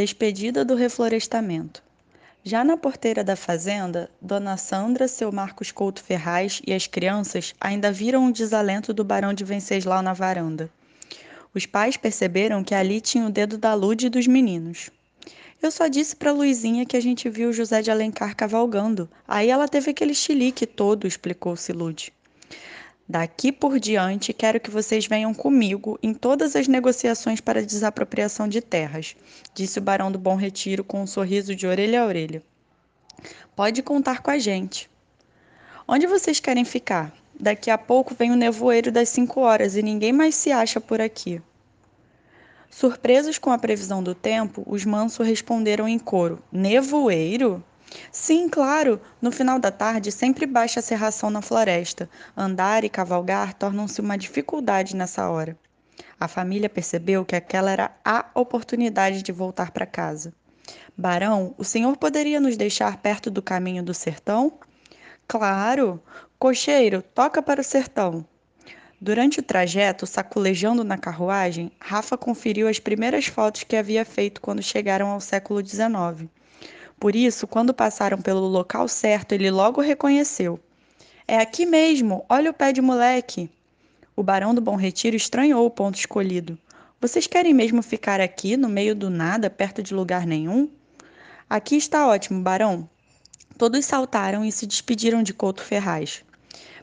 Despedida do reflorestamento. Já na porteira da fazenda, Dona Sandra, seu Marcos Couto Ferraz e as crianças ainda viram o desalento do barão de Venceslau na varanda. Os pais perceberam que ali tinha o dedo da Lude e dos meninos. Eu só disse para Luizinha que a gente viu José de Alencar cavalgando. Aí ela teve aquele chilique todo, explicou-se Lude. Daqui por diante, quero que vocês venham comigo em todas as negociações para desapropriação de terras, disse o barão do Bom Retiro com um sorriso de orelha a orelha. Pode contar com a gente. Onde vocês querem ficar? Daqui a pouco vem o nevoeiro das cinco horas e ninguém mais se acha por aqui. Surpresos com a previsão do tempo, os mansos responderam em coro: Nevoeiro? Sim, claro. No final da tarde sempre baixa a serração na floresta. Andar e cavalgar tornam-se uma dificuldade nessa hora. A família percebeu que aquela era a oportunidade de voltar para casa. Barão, o senhor poderia nos deixar perto do caminho do sertão? Claro. Cocheiro, toca para o sertão. Durante o trajeto, saculejando na carruagem, Rafa conferiu as primeiras fotos que havia feito quando chegaram ao século XIX. Por isso, quando passaram pelo local certo, ele logo reconheceu. É aqui mesmo, olha o pé de moleque. O barão do Bom Retiro estranhou o ponto escolhido. Vocês querem mesmo ficar aqui, no meio do nada, perto de lugar nenhum? Aqui está ótimo, barão. Todos saltaram e se despediram de Couto Ferraz.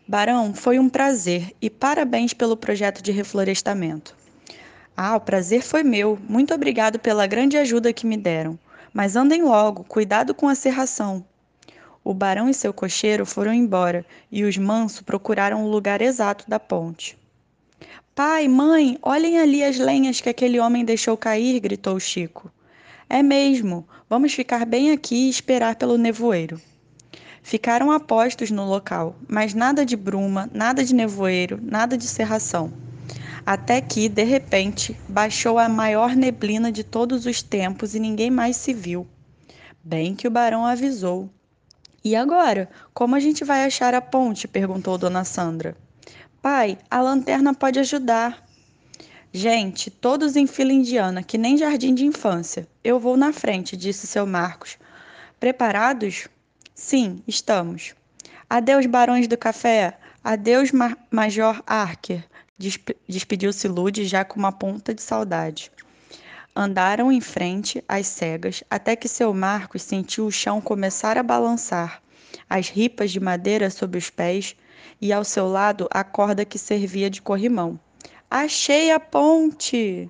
Barão, foi um prazer e parabéns pelo projeto de reflorestamento. Ah, o prazer foi meu. Muito obrigado pela grande ajuda que me deram. Mas andem logo, cuidado com a serração. O barão e seu cocheiro foram embora e os mansos procuraram o lugar exato da ponte. Pai, mãe, olhem ali as lenhas que aquele homem deixou cair, gritou Chico. É mesmo, vamos ficar bem aqui e esperar pelo nevoeiro. Ficaram apostos no local, mas nada de bruma, nada de nevoeiro, nada de serração. Até que, de repente, baixou a maior neblina de todos os tempos e ninguém mais se viu. Bem que o barão avisou. E agora? Como a gente vai achar a ponte? perguntou Dona Sandra. Pai, a lanterna pode ajudar. Gente, todos em fila indiana, que nem jardim de infância. Eu vou na frente, disse seu Marcos. Preparados? Sim, estamos. Adeus, barões do café. Adeus, Ma Major Archer. Desp Despediu-se Lude já com uma ponta de saudade. Andaram em frente, às cegas, até que seu Marcos sentiu o chão começar a balançar, as ripas de madeira sob os pés e ao seu lado a corda que servia de corrimão. Achei a ponte!